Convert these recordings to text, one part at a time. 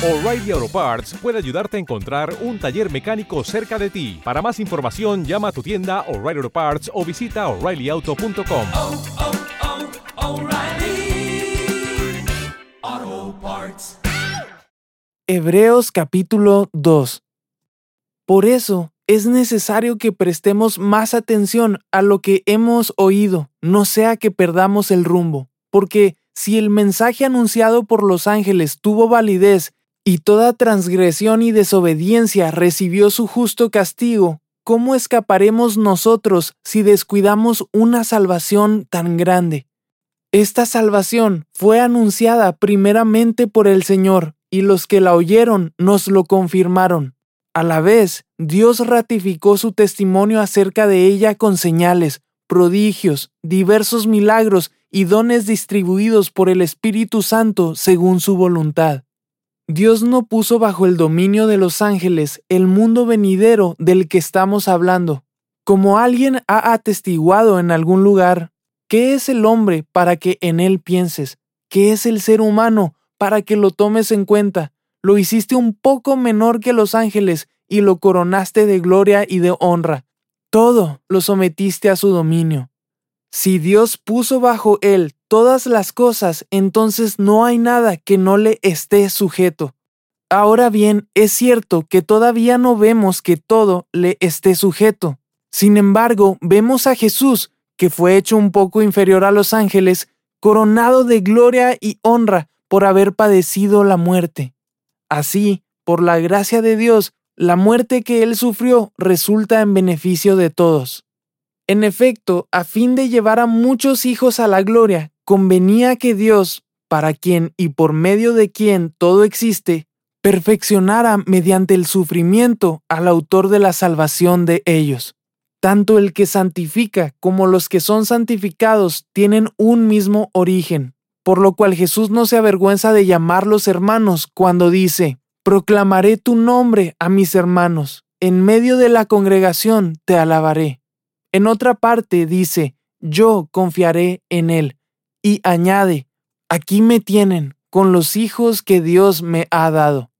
O'Reilly Auto Parts puede ayudarte a encontrar un taller mecánico cerca de ti. Para más información, llama a tu tienda O'Reilly Auto Parts o visita oreillyauto.com. Hebreos capítulo 2 Por eso es necesario que prestemos más atención a lo que hemos oído, no sea que perdamos el rumbo, porque si el mensaje anunciado por los ángeles tuvo validez y toda transgresión y desobediencia recibió su justo castigo, ¿cómo escaparemos nosotros si descuidamos una salvación tan grande? Esta salvación fue anunciada primeramente por el Señor, y los que la oyeron nos lo confirmaron. A la vez, Dios ratificó su testimonio acerca de ella con señales, prodigios, diversos milagros y dones distribuidos por el Espíritu Santo según su voluntad. Dios no puso bajo el dominio de los ángeles el mundo venidero del que estamos hablando. Como alguien ha atestiguado en algún lugar, ¿qué es el hombre para que en él pienses? ¿Qué es el ser humano para que lo tomes en cuenta? Lo hiciste un poco menor que los ángeles y lo coronaste de gloria y de honra. Todo lo sometiste a su dominio. Si Dios puso bajo él todas las cosas, entonces no hay nada que no le esté sujeto. Ahora bien, es cierto que todavía no vemos que todo le esté sujeto. Sin embargo, vemos a Jesús, que fue hecho un poco inferior a los ángeles, coronado de gloria y honra por haber padecido la muerte. Así, por la gracia de Dios, la muerte que él sufrió resulta en beneficio de todos. En efecto, a fin de llevar a muchos hijos a la gloria, convenía que Dios, para quien y por medio de quien todo existe, perfeccionara mediante el sufrimiento al autor de la salvación de ellos. Tanto el que santifica como los que son santificados tienen un mismo origen, por lo cual Jesús no se avergüenza de llamarlos hermanos cuando dice, Proclamaré tu nombre a mis hermanos, en medio de la congregación te alabaré. En otra parte dice, yo confiaré en él. Y añade, aquí me tienen, con los hijos que Dios me ha dado.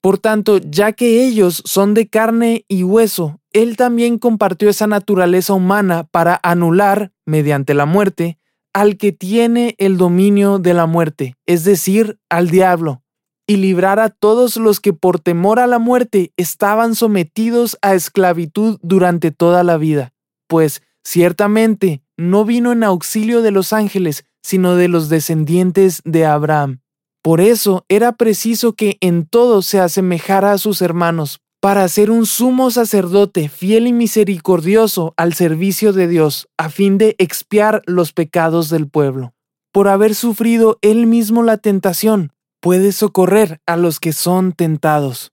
Por tanto, ya que ellos son de carne y hueso, él también compartió esa naturaleza humana para anular, mediante la muerte, al que tiene el dominio de la muerte, es decir, al diablo, y librar a todos los que por temor a la muerte estaban sometidos a esclavitud durante toda la vida pues ciertamente no vino en auxilio de los ángeles, sino de los descendientes de Abraham. Por eso era preciso que en todo se asemejara a sus hermanos, para ser un sumo sacerdote fiel y misericordioso al servicio de Dios, a fin de expiar los pecados del pueblo. Por haber sufrido él mismo la tentación, puede socorrer a los que son tentados.